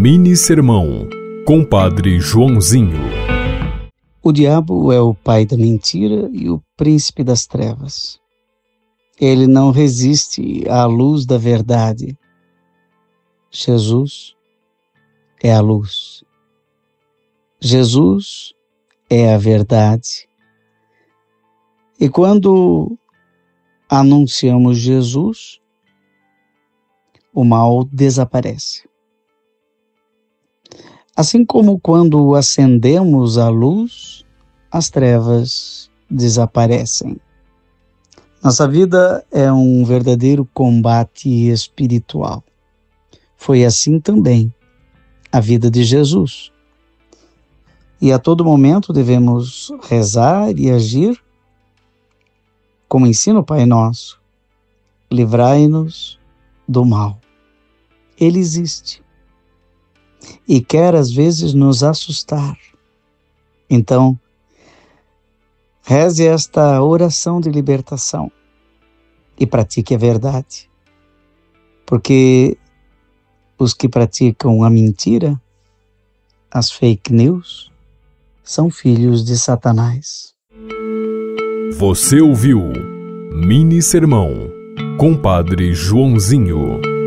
Mini Sermão, Compadre Joãozinho. O diabo é o pai da mentira e o príncipe das trevas. Ele não resiste à luz da verdade. Jesus é a luz. Jesus é a verdade. E quando anunciamos Jesus, o mal desaparece. Assim como quando acendemos a luz, as trevas desaparecem. Nossa vida é um verdadeiro combate espiritual. Foi assim também a vida de Jesus. E a todo momento devemos rezar e agir como ensina o Pai Nosso. Livrai-nos do mal. Ele existe e quer às vezes nos assustar. Então, reze esta oração de libertação e pratique a verdade. Porque os que praticam a mentira, as fake news, são filhos de Satanás. Você ouviu Mini Sermão, Compadre Joãozinho.